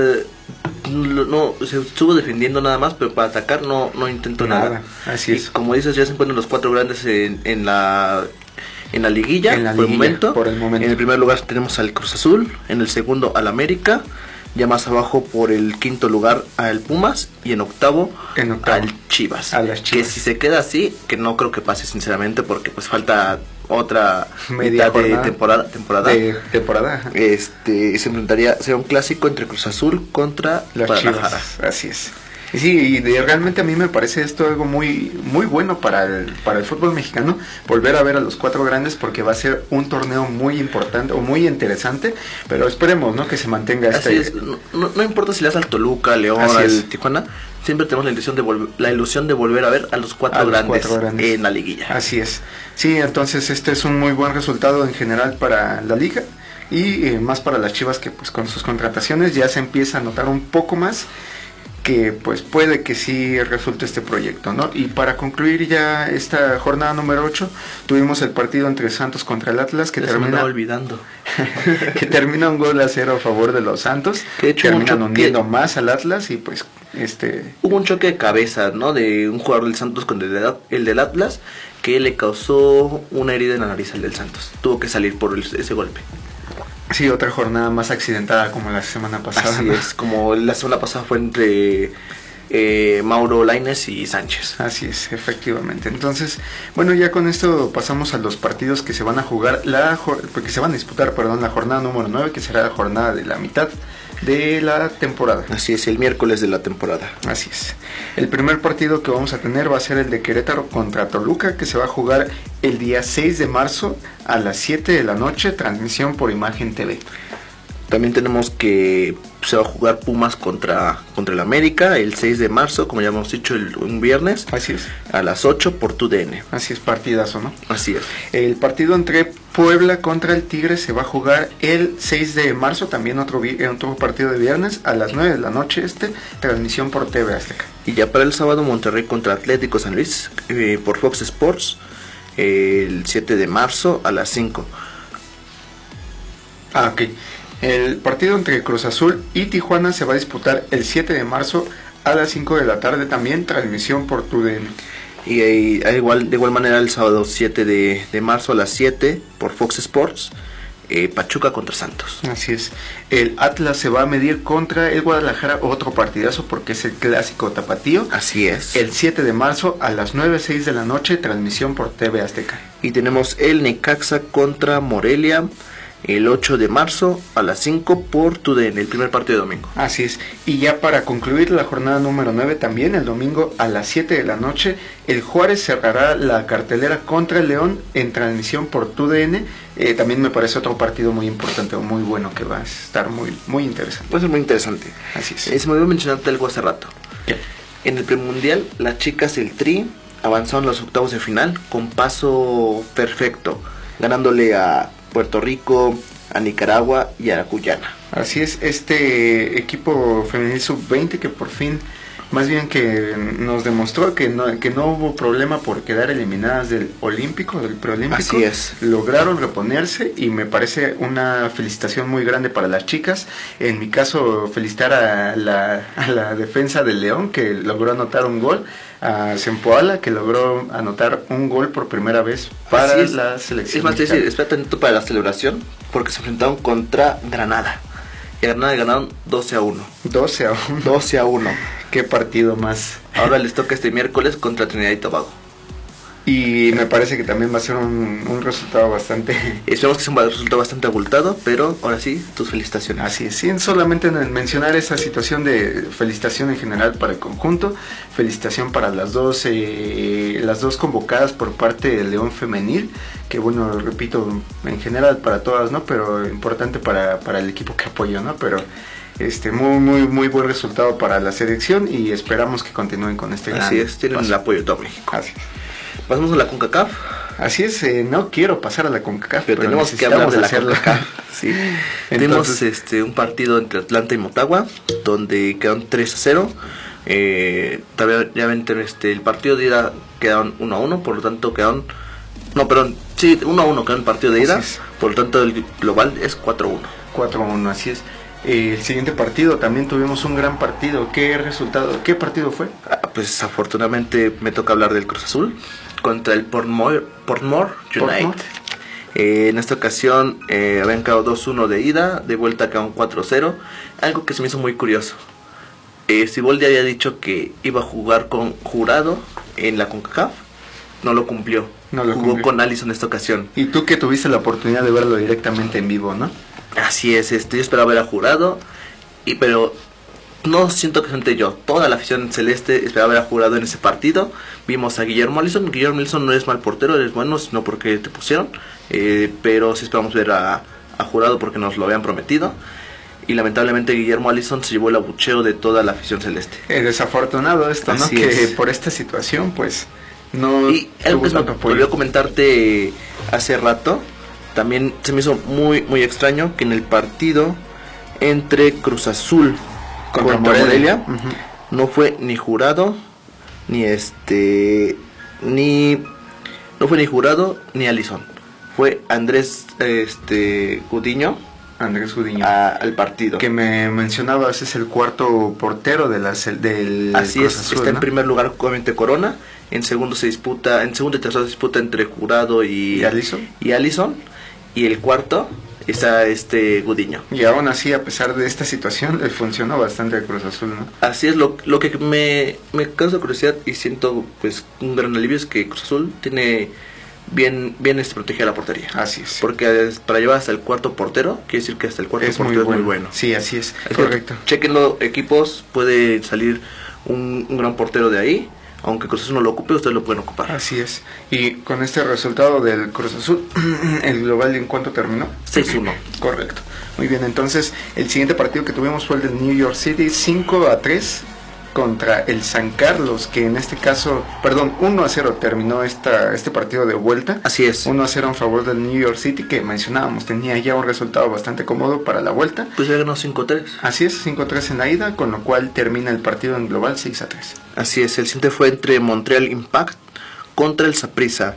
no, se estuvo defendiendo nada más, pero para atacar no, no intentó nada. Nada, así Y es. como dices, ya se encuentran los cuatro grandes en, en la en la liguilla, En la por, el momento. por el momento. En el primer lugar tenemos al Cruz Azul, en el segundo al América, ya más abajo por el quinto lugar al Pumas y en octavo, En octavo. al Chivas. A las Que si se queda así, que no creo que pase sinceramente porque pues falta otra Media de temporada, temporada. De temporada. Este se enfrentaría, será un clásico entre Cruz Azul contra Las. Chivas, así es. Y sí, y de- realmente a mí me parece esto algo muy muy bueno para el, para el fútbol mexicano, volver a ver a los cuatro grandes porque va a ser un torneo muy importante o muy interesante, pero esperemos, ¿no? Que se mantenga Así este... es, no, no- no importa si le das al Toluca, León, al. Tijuana, siempre tenemos la ilusión de volver, la ilusión de volver a ver a los cuatro, a los grandes, cuatro grandes. en la liguilla. Así es. Sí, entonces este es un muy buen resultado en general para la liga y eh, más para las Chivas que pues con sus contrataciones ya se empieza a notar un poco más que pues puede que sí resulte este proyecto, ¿no? Y para concluir ya esta jornada número 8, tuvimos el partido entre Santos contra el Atlas que termina olvidando. que termina un gol a cero a favor de los Santos, Que de hecho terminan hundiendo más al Atlas y pues este Hubo un choque de cabeza, ¿no? De un jugador del Santos con el, el del Atlas que le causó una herida en la nariz al del Santos. Tuvo que salir por el- ese golpe. Sí otra jornada más accidentada como la semana pasada. Así ¿no? es, como la semana pasada fue entre eh, Mauro Laines y Sánchez. Así es, efectivamente. Entonces, bueno, ya con esto pasamos a los partidos que se van a jugar, la que se van a disputar, perdón, la jornada número 9, que será la jornada de la mitad de la temporada. Así es, el miércoles de la temporada. Así es. El primer partido que vamos a tener va a ser el de Querétaro contra Toluca, que se va a jugar el día 6 de marzo a las 7 de la noche, transmisión por Imagen TV. También tenemos que se va a jugar Pumas contra, contra el América el 6 de marzo, como ya hemos dicho, el, un viernes Así es. a las 8 por tu DN. Así es, partidazo, ¿no? Así es. El partido entre Puebla contra el Tigre se va a jugar el 6 de marzo, también otro, eh, otro partido de viernes a las 9 de la noche este, transmisión por TV Azteca. Y ya para el sábado Monterrey contra Atlético San Luis eh, por Fox Sports eh, el 7 de marzo a las 5. Ah, ok. El partido entre Cruz Azul y Tijuana se va a disputar el 7 de marzo a las 5 de la tarde también, transmisión por TUDN. Y eh, a igual, de igual manera el sábado 7 de, de marzo a las 7 por Fox Sports eh, Pachuca contra Santos. Así es. El Atlas se va a medir contra el Guadalajara, otro partidazo porque es el clásico tapatío. Así es. El 7 de marzo a las 9.06 de la noche, transmisión por TV Azteca. Y tenemos el Necaxa contra Morelia el 8 de marzo a las 5 por TUDN, el primer partido de domingo. Así es. Y ya para concluir la jornada número 9 también, el domingo a las 7 de la noche, el Juárez cerrará la cartelera contra el León en transmisión por TUDN. Eh, también me parece otro partido muy importante o muy bueno que va a estar muy, muy interesante. Puede ser muy interesante. Así es. Eh, se me olvidó mencionarte algo hace rato. En el premundial, las chicas del Tri avanzaron a los octavos de final con paso perfecto, ganándole a Puerto Rico, a Nicaragua y a Guyana. Así es, este equipo femenil sub-20 que por fin, más bien que nos demostró que no, que no hubo problema por quedar eliminadas del olímpico, del preolímpico. Así es. Lograron reponerse y me parece una felicitación muy grande para las chicas. En mi caso, felicitar a la, a la defensa del León que logró anotar un gol, a Sempoala que logró anotar un gol por primera vez para la selección. Es más, te decir, espérate atento para la celebración, porque se enfrentaron contra Granada. A Granada ganaron 12 a 1. 12 a 1. 12 a 1. Qué partido más Ahora les toca este miércoles contra Trinidad y Tobago. Y me parece que también va a ser un, un resultado bastante... Esperemos que sea un resultado bastante abultado, pero ahora sí, tus felicitaciones. Así es, sin solamente en mencionar esa situación de felicitación en general para el conjunto, felicitación para las dos, eh, las dos convocadas por parte del León Femenil, que bueno, repito, en general para todas, ¿no? Pero importante para, para el equipo que apoyo, ¿no? Pero este muy, muy, muy buen resultado para la selección y esperamos que continúen con este gran Así es, tienen paso. el apoyo de todo México. Así es. Pasamos a la CONCACAF. Así es, eh, no quiero pasar a la CONCACAF, Pero, tenemos que hablar de la CONCACAF. Sí. Tenemos este, un partido entre Atlanta y Motagua, donde quedaron 3 a 0. Eh, ven, este, el partido de ida quedaron 1 a 1, por lo tanto quedaron... No, perdón, sí, 1 a 1 quedó el partido de ida, por lo tanto el global es 4 a 1. 4-1, así es. Eh, el siguiente partido también tuvimos un gran partido. ¿Qué resultado? ¿Qué partido fue? Ah, Pues afortunadamente me toca hablar del Cruz Azul contra el Portmore, Portmore United. Portmore. Eh, en esta ocasión eh, habían quedado 2-1 de ida, de vuelta quedaron 4-0. Algo que se me hizo muy curioso. Eh, Siboldi había dicho que iba a jugar con jurado en la CONCACAF. No lo cumplió. No lo Jugó cumplió. con Allison en esta ocasión. Y tú que tuviste la oportunidad de verlo directamente en vivo, ¿no? Así es, este, yo esperaba ver a jurado, y, pero no siento que gente yo. Toda la afición celeste esperaba ver a jurado en ese partido. Vimos a Guillermo Allison. Guillermo Allison no es mal portero, eres bueno, sino porque te pusieron. Eh, pero sí esperamos ver a, a jurado porque nos lo habían prometido. Y lamentablemente Guillermo Allison se llevó el abucheo de toda la afición celeste. Eh, desafortunado esto, ¿no? Que es. por esta situación, pues, no Y algo que tuvo se me volvió a comentarte hace rato, también se me hizo muy muy extraño que en el partido entre Cruz Azul Contra contra, Morelia. No fue ni jurado, ni este, ni, no fue ni jurado, ni Alison. Fue Andrés, este, Gudiño Andrés Gudiño. a- al partido. Que me mencionabas, es el cuarto portero de la, del Así Cruz es, Azul, está en primer lugar obviamente Corona, en segundo se disputa, en segundo y tercero se disputa entre Jurado y, ¿Y Alisson? y Alisson, y el cuarto está este Gudiño. Y aún así, a pesar de esta situación, le funcionó bastante a Cruz Azul, ¿no? Así es, lo, lo que me, me causa curiosidad y siento pues un gran alivio es que Cruz Azul tiene bien, bien este, protegida la portería. Así es. Porque para llevar hasta el cuarto portero, quiere decir que hasta el cuarto es muy portero bueno. es muy bueno. Sí, así es. Así Correcto. Chequenlo, equipos, puede salir un, un gran portero de ahí. Aunque Cruz Azul no lo ocupe, ustedes lo pueden ocupar. Así es. Y con este resultado del Cruz Azul, el global en cuánto terminó? 6-1. Correcto. Muy bien, entonces el siguiente partido que tuvimos fue el del New York City 5 a 3 contra el San Carlos, que en este caso, perdón, 1 a 0 terminó esta, este partido de vuelta. Así es. 1 a 0 en favor del New York City, que mencionábamos, tenía ya un resultado bastante cómodo para la vuelta. Pues ya ganó 5-3. Así es, 5-3 en la ida, con lo cual termina el partido en global 6 a 3. Así es, el siguiente fue entre Montreal Impact contra el Saprissa.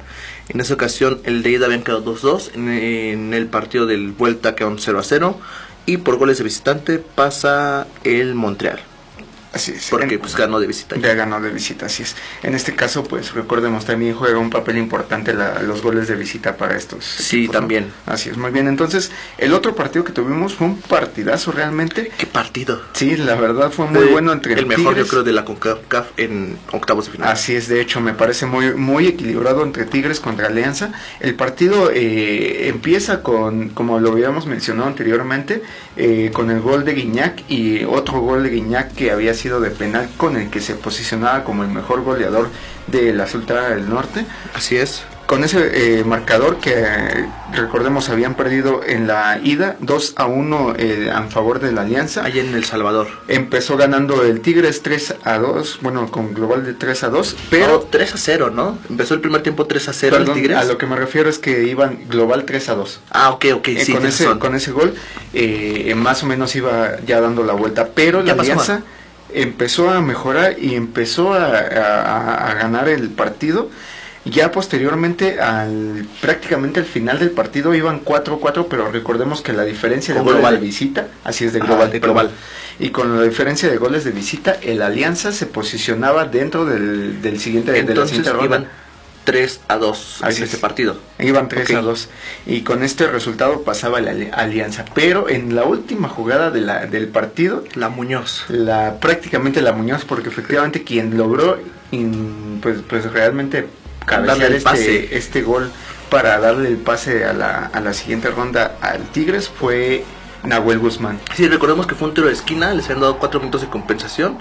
En esa ocasión el de ida habían quedado 2-2, en, en el partido del vuelta quedaron 0-0 y por goles de visitante pasa el Montreal, Así es. porque En- pues ganó de visitante. Ya ganó de visita, así es. En este caso, pues recordemos, también juega un papel importante la- los goles de visita para estos. Sí, equipos, ¿no? también. Así es, muy bien. Entonces, el otro partido que tuvimos fue un partidazo realmente. ¿Qué partido? Sí, la verdad fue muy Fue bueno entre el mejor Tigres. yo creo de la CONCACAF en octavos de final. Así es, de hecho, me parece muy muy equilibrado entre Tigres contra Alianza. El partido eh, empieza con, como lo habíamos mencionado anteriormente, eh, con el gol de Guiñac y otro gol de Guiñac que había sido de penal con el que se posicionaba como el mejor goleador de la Sultana del Norte. Así es. Con ese eh, marcador que eh, recordemos habían perdido en la ida 2 a 1 eh, a favor de la Alianza. Allá en El Salvador. Empezó ganando el Tigres 3 a 2, bueno, con global de 3 a 2, pero Pero 3 a 0, ¿no? Empezó el primer tiempo 3 a 0 el Perdón, Tigres. a lo que me refiero es que iban global 3 a 2. Ah, ok, ok, Eh, sí, con, ese, con ese gol, eh, más o menos iba ya dando la vuelta. Pero la ¿Qué pasó, Alianza empezó a mejorar y empezó a, a- a ganar el partido. Ya posteriormente, al prácticamente al final del partido, iban 4-4, pero recordemos que la diferencia de global. de visita, así es de global, de global. Y con la diferencia de goles de visita, el Alianza se posicionaba dentro del, del siguiente, de la Entonces siguiente ronda. iban 3 a 2 Así en es. este partido. Iban 3 Ok. a 2 y con este resultado pasaba la ali- alianza. Pero en la última jugada de la, del partido, La Muñoz. la prácticamente la Muñoz, porque efectivamente quien logró in- pues, pues realmente cabecear Darle el este, pase. este gol para darle el pase a la, a la siguiente ronda al Tigres fue Nahuel Guzmán. Sí, recordemos que fue un tiro de esquina, les habían dado 4 minutos de compensación.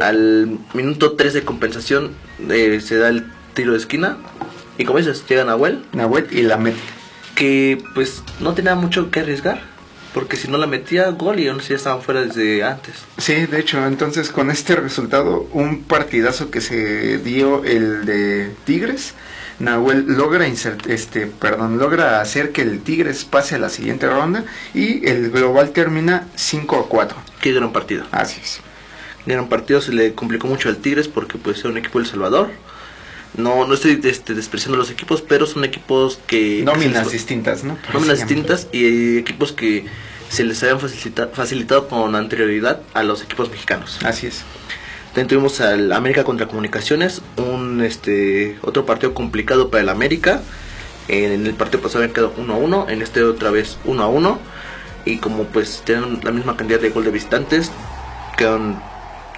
Al minuto 3 de compensación eh, se da el tiro de esquina. Y como dices, llega Nahuel, Nahuel y la mete. que pues no tenía mucho que arriesgar. Porque si no la metía, gol y ya estaban fuera desde antes. Sí, de hecho, entonces con este resultado, un partidazo que se dio el de Tigres, Nahuel logra insert- este, perdón, logra hacer que el Tigres pase a la siguiente ronda y el global termina 5 a 4. Qué gran partido. Así es. gran partido se le complicó mucho al Tigres porque pues era un equipo del Salvador. No, no estoy este, despreciando los equipos, pero son equipos que... Nóminas distintas, ¿no? Por nóminas distintas y equipos que se les habían facilita- facilitado con anterioridad a los equipos mexicanos. Así es. También tuvimos al América contra Comunicaciones, un este otro partido complicado para el América. En el partido pasado habían quedado 1 a 1, en este otra vez 1 a 1. Y como pues tienen la misma cantidad de gol de visitantes, quedaron,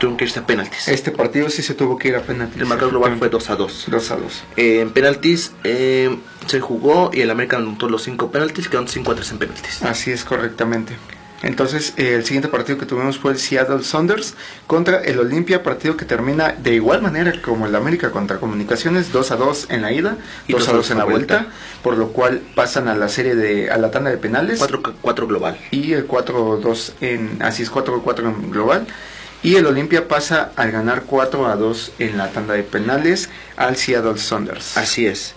tuvieron que irse a penaltis. Este partido sí se tuvo que ir a penaltis. El marcador global fue 2 a 2. 2 a 2. Eh, en penaltis eh, se jugó y el América anotó los 5 penaltis, quedaron 5 a 3 en penaltis. Así es, correctamente. Entonces, eh, el siguiente partido que tuvimos fue el Seattle Saunders contra el Olimpia, partido que termina de igual manera como el América contra Comunicaciones, 2 a 2 en la ida, Y 2 a 2 en la vuelta, por lo cual pasan a la serie de a la tanda de penales 4, 4 global. y el 4-2 en así es 4-4 en global. Y el Olimpia pasa al ganar 4 a 2 en la tanda de penales al Seattle Saunders. Así es.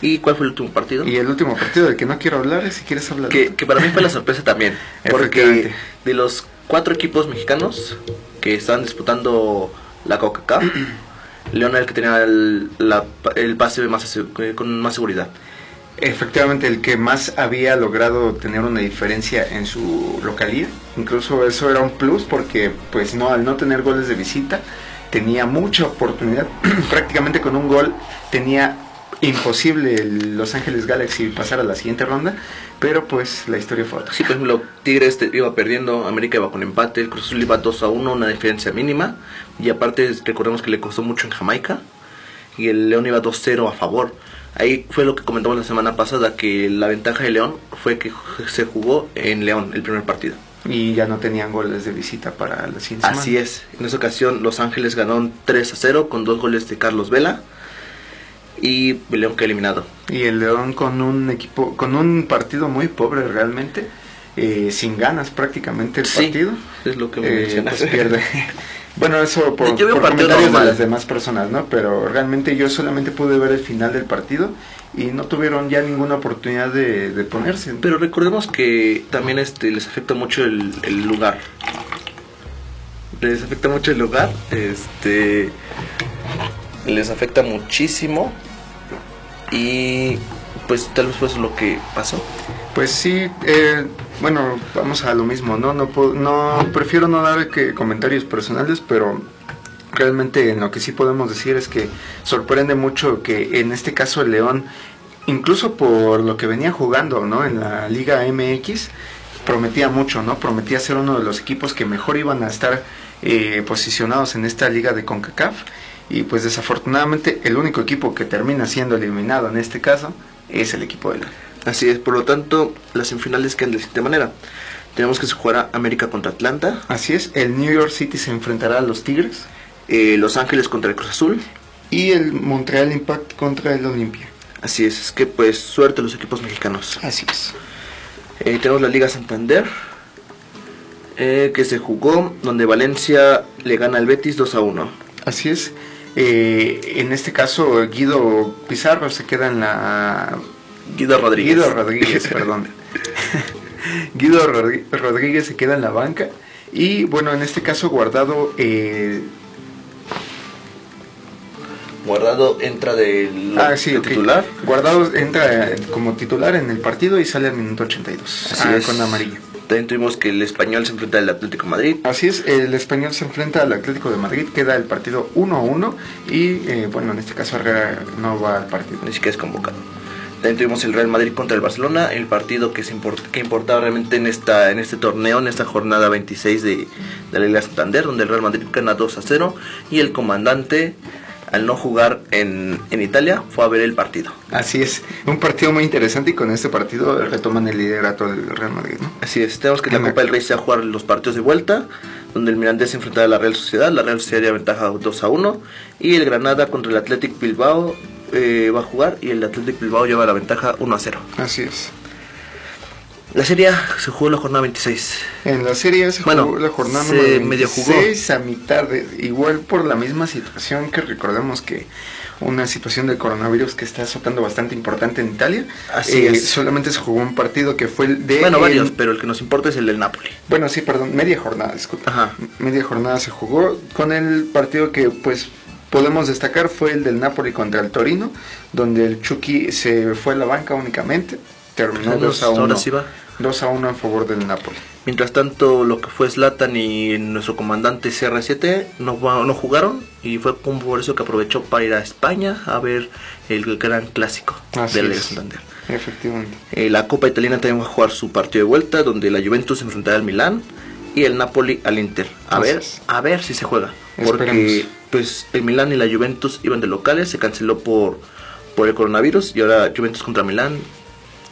¿Y cuál fue el último partido? Y el último partido del que no quiero hablar es si quieres hablar. que, que para mí fue la sorpresa también. Porque de los cuatro equipos mexicanos que estaban disputando la Coca-Cola. León era el que tenía el, la- el pase más, ase- con más seguridad. Efectivamente, el que más había logrado tener una diferencia en su localía. Incluso eso era un plus porque, pues no, al no tener goles de visita, tenía mucha oportunidad. Prácticamente con un gol tenía imposible el Los Ángeles Galaxy pasar a la siguiente ronda, pero pues la historia fue otra. Sí, por ejemplo, Tigres iba perdiendo, América iba con empate, el Cruz Azul iba 2 a 1, una diferencia mínima. Y aparte, recordemos que le costó mucho en Jamaica. Y el León iba 2-0 a favor. Ahí fue lo que comentamos la semana pasada, que la ventaja de León fue que se jugó en León el primer partido. Y ya no tenían goles de visita para la siguiente Así semana. es. En esa ocasión Los Ángeles ganó 3 a 0 con dos goles de Carlos Vela. Y León quedó eliminado. Y el León con un equipo, con un partido muy pobre realmente, eh, sin ganas prácticamente el Sí, partido. es lo que me eh, pues pierde. bueno, eso por, Yo comentarios de las demás personas, ¿no? Pero realmente yo solamente pude ver el final del partido y no tuvieron ya ninguna oportunidad de, de ponerse. Pero recordemos que también este les afecta mucho el, el lugar. Les afecta mucho el lugar. Este les afecta muchísimo. Y pues tal vez fue eso lo que pasó. Pues sí, eh, bueno, vamos a lo mismo, ¿no? No, puedo- no prefiero no dar que comentarios personales, pero realmente en lo que sí podemos decir es que sorprende mucho que en este caso el León, incluso por lo que venía jugando, ¿no? En la Liga MX, prometía mucho, ¿no? Prometía ser uno de los equipos que mejor iban a estar eh, posicionados en esta liga de CONCACAF. Y pues desafortunadamente el único equipo que termina siendo eliminado en este caso es el equipo de León. Así es, por lo tanto, las semifinales quedan de la siguiente manera. Tenemos que se jugará América contra Atlanta, Así es, el New York City se enfrentará a los Tigres eh, Los Ángeles contra el Cruz Azul. y el Montreal Impact contra el Olimpia. Así es, es que pues suerte a los equipos mexicanos. Así es. Eh, tenemos la Liga Santander, eh, que se jugó, donde Valencia le gana al Betis 2 a 1. Así es. Eh, en este caso, Guido Pizarro se queda en la. Guido Rodríguez. Guido Rodríguez, perdón. Guido Rodríguez se queda en la banca. Y bueno, en este caso, guardado. eh, Guardado entra del ah, sí, de ok. titular. Guardado entra eh, como titular en el partido y sale al minuto 82. Así ah, es. Con amarilla. También tuvimos que el español se enfrenta al Atlético de Madrid. Así es, el español se enfrenta al Atlético de Madrid, queda el partido 1 a 1 y eh, bueno, en este caso Herrera no va al partido. Ni siquiera es convocado. También tuvimos el Real Madrid contra el Barcelona, el partido que, se import- que importaba realmente en esta en este torneo, en esta jornada 26 de, de la Liga Santander, donde el Real Madrid gana 2 a 0 y el comandante, al no jugar en, en Italia, fue a ver el partido. Así es, un partido muy interesante y con este partido retoman el liderato del Real Madrid, ¿no? Así es, tenemos que la. Copa del Rey se va a jugar los partidos de vuelta, donde el Mirandés se a la Real Sociedad, la Real Sociedad ya ventaja 2 a 1, y el Granada contra el Athletic Bilbao eh, va a jugar y el Athletic Bilbao lleva la ventaja 1 a 0. Así es. La Serie A se jugó la jornada 26. En la serie se Bueno, jugó la jornada se número medio 26 a mitad, de, igual por la misma situación que recordemos que una situación del coronavirus que está azotando bastante importante en Italia. Así Eh, es. Solamente se jugó un partido que fue el de... Bueno, el- varios, pero el que nos importa es el del Napoli. Bueno, sí, perdón, media jornada, disculpa. Ajá. Media jornada se jugó con el partido que pues podemos destacar fue el del Napoli contra el Torino, donde el Chucky se fue a la banca únicamente, terminó Vamos, 2 a 1. ahora sí va. 2 a 1 a favor del Napoli. Mientras tanto, lo que fue Zlatan y nuestro comandante CR7 no, jugaron y fue por eso que aprovechó para ir a España a ver el gran clásico Así de la Liga es. Santander. Efectivamente. Eh, la Copa Italiana también va a jugar su partido de vuelta, donde la Juventus se enfrentará al Milán y el Napoli al Inter. A Así ver, es. a ver si se juega. Porque Esperemos. Pues el Milán y la Juventus iban de locales, se canceló por, por el coronavirus y ahora Juventus contra Milán.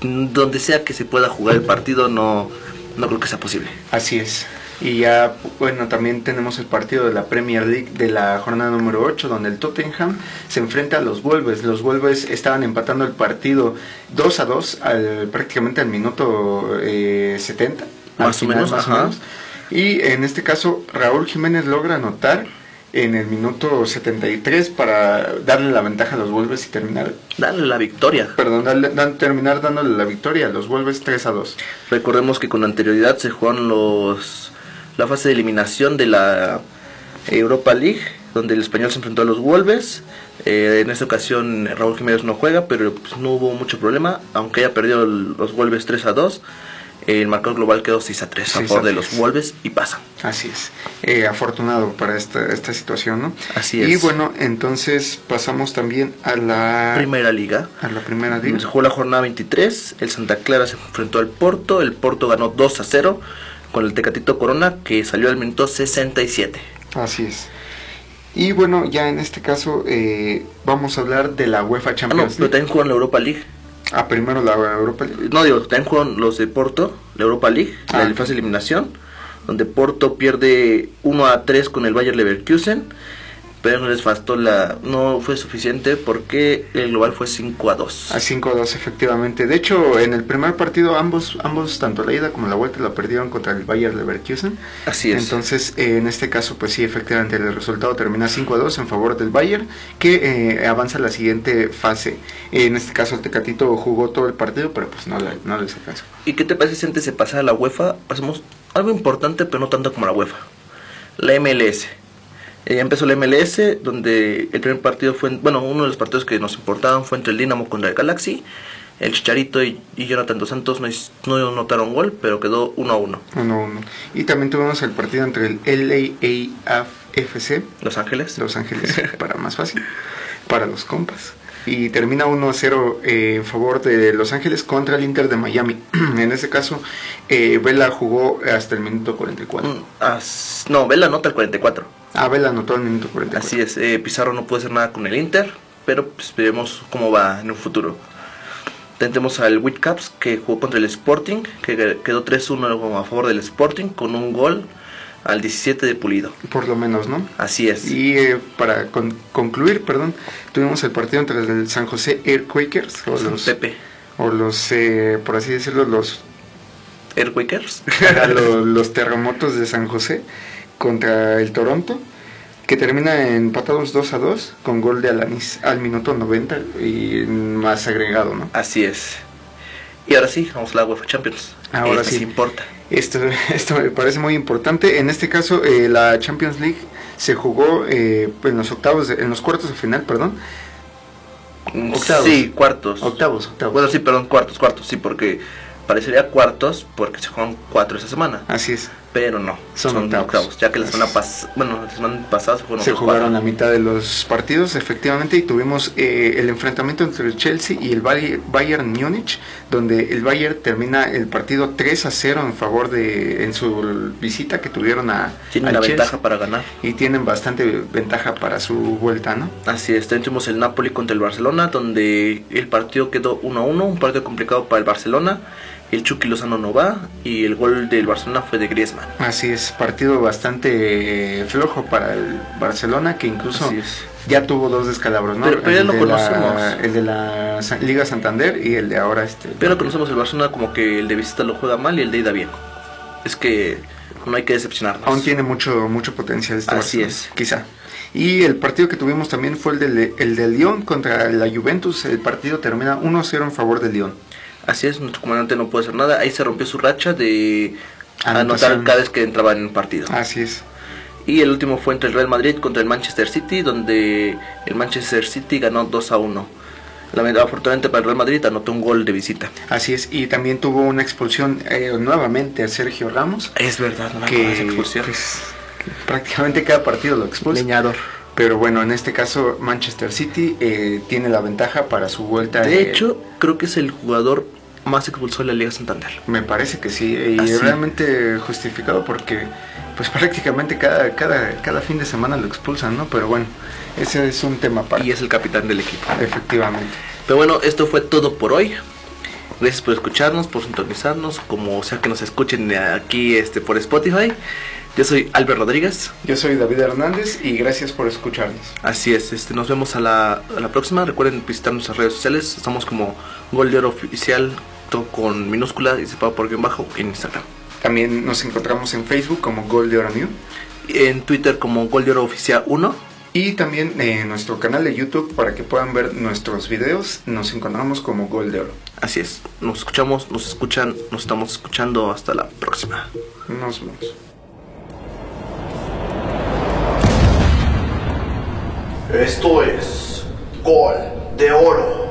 Donde sea que se pueda jugar el partido, no, no creo que sea posible. Así es. Y ya, bueno, también tenemos el partido de la Premier League de la jornada número 8, donde el Tottenham se enfrenta a los Wolves. Los Wolves estaban empatando el partido 2 a 2 al, prácticamente al minuto eh, 70. al Más o menos, ajá. Y en este caso, Raúl Jiménez logra anotar en el minuto 73 para darle la ventaja a los Wolves y terminar, Dale la victoria. perdón, darle- dan- terminar dándole la victoria a los Wolves 3 a 2. Recordemos que con anterioridad se jugaron los la fase de eliminación de la Europa League, donde el español se enfrentó a los Wolves. Eh, en esta ocasión Raúl Jiménez no juega, pero pues, no hubo mucho problema, aunque haya perdido los Wolves 3 a 2. El marcador global quedó 6 a 3 a 6 a favor de 3. los Wolves y pasan. Así es. Eh, afortunado para esta, esta situación, ¿no? Así Y es. bueno, entonces pasamos también a la Primera liga. a la primera liga. Se jugó la jornada 23, el Santa Clara se enfrentó al Porto, el Porto ganó 2 a 0 con el Tecatito Corona que salió al minuto 67. Así es. Y bueno, ya en este caso eh, vamos a hablar de la UEFA Ah, no, Champions pero League. también jugaron la Europa League. Ah, primero la Europa League. No, digo, también jugaron los de Porto, la Europa League, Ah. la fase de eliminación, donde Porto pierde 1 a 3 con el Bayer Leverkusen, pero no les bastó la... no fue suficiente porque el global fue 5 a 2. A 5-2 efectivamente. De hecho, en el primer partido ambos, ambos tanto la ida como la vuelta la perdieron contra el Bayer Leverkusen. Así es. Entonces, eh, en este caso, pues sí, efectivamente el resultado termina 5 a 2 en favor del Bayern, que eh, avanza a la siguiente fase. en este caso, el Tecatito jugó todo el partido, pero pues no, le- no les alcanzó. ¿Y qué te parece si antes de pasar a la UEFA pasamos algo importante, pero no tanto como la UEFA? La MLS. Eh, empezó la MLS, donde el primer partido fue, bueno, uno de los partidos que nos importaban fue entre el Dinamo contra el Galaxy. El Chicharito y, y Jonathan Dos Santos no, no notaron gol, pero quedó 1 a 1. 1-1. Y también tuvimos el partido entre el LAAFC, Los Ángeles. Los Ángeles, para más fácil, para los compas. Y termina 1-0 eh, en favor de Los Ángeles contra el Inter de Miami. en este caso, eh, Vela jugó hasta el minuto 44. Mm, as- no, Vela anota el 44. Ah, Vela anotó el minuto 44. Así es, eh, Pizarro no puede hacer nada con el Inter, pero pues veremos cómo va en un futuro. También tenemos al Whitcaps que jugó contra el Sporting, que quedó 3-1 a favor del Sporting con un gol al 17 de Pulido. Por lo menos, ¿no? Así es. Y eh, para con- concluir, perdón, tuvimos el partido entre el San José Earthquakers, o los, Pepe. o los eh, por así decirlo, los, Airquakers. los, los terremotos de San José contra el Toronto, que termina empatados 2 a 2 con gol de Alanis al minuto 90 y más agregado, ¿no? Así es. Y ahora sí, vamos a la UEFA Champions. Ahora Esta sí. importa. Esto, esto me parece muy importante. En este caso, eh, la Champions League se jugó eh, en los octavos, de- en los cuartos de final, perdón. Octavos. Sí, cuartos. Octavos, octavos. Bueno, sí, perdón, cuartos, cuartos, sí, porque parecería cuartos porque se juegan cuatro esta semana. Así es. Pero no, Son son, octavos. octavos. Ya que la semana pasada, bueno, la semana pasada se Se jugaron cuatro. la mitad de los partidos, efectivamente, y tuvimos eh, el enfrentamiento entre el Chelsea y el Bay- Bayern Múnich, donde el Bayern termina el partido 3 a 0 en favor de en su visita que tuvieron a Tienen la Chelsea, ventaja para ganar. y tienen bastante ventaja para su vuelta, ¿no? Así es, también tuvimos el Napoli contra el Barcelona, donde el partido quedó 1 a 1, un partido complicado para el Barcelona. El Chucky Lozano no va y el gol del Barcelona fue de Griezmann. Así es, partido bastante eh, flojo para el Barcelona, que incluso ya tuvo dos descalabros, ¿no? Pero- pero ya lo la- conocemos. el de la Liga Santander y el de ahora este. Pero conocemos el Barcelona como que el de visita lo juega mal y el de ida bien. Es que no hay que decepcionarnos. Aún tiene mucho mucho potencial este Así Barcelona, es. quizá. Y el partido que tuvimos también fue el de, el de Lyon contra la Juventus. El partido termina 1-0 en favor de Lyon. Así es, nuestro comandante no puede hacer nada. Ahí se rompió su racha de Anotación. anotar cada vez que entraba en un partido. Así es. Y el último fue entre el Real Madrid contra el Manchester City, donde el Manchester City ganó 2 a 1. Lamentablemente, afortunadamente para el Real Madrid anotó un gol de visita. Así es. Y también tuvo una expulsión eh, nuevamente a Sergio Ramos. Es verdad, no Que, expulsión. pues, que prácticamente cada partido lo expulsa. Leñador. Pero bueno, en este caso Manchester City eh, tiene la ventaja para su vuelta. De eh, hecho, creo que es el jugador más expulsado de la Liga Santander. me parece que sí, y Ah, realmente justificado porque pues prácticamente cada, cada, cada fin de semana lo expulsan, ¿no? Pero bueno, ese es un tema para... Y es el capitán del equipo. Efectivamente. Pero bueno, esto fue todo por hoy. Gracias por escucharnos, por sintonizarnos, como sea que nos escuchen aquí este por Spotify. Yo soy Albert Rodríguez. Yo soy David Hernández y gracias por escucharnos. Así es, este, nos vemos a la, a la próxima. Recuerden visitar nuestras redes sociales. Estamos como Gol de Oro Oficial, todo con minúscula y separado por guion bajo en Instagram. También nos encontramos en Facebook como Gol de Oro New En Twitter como Gol de Oro Oficial 1. y también en nuestro canal de YouTube para que puedan ver nuestros videos. Nos encontramos como Gol de Oro. Así es, nos escuchamos, nos escuchan, nos estamos escuchando. Hasta la próxima. Nos vemos. Esto es Gol de Oro.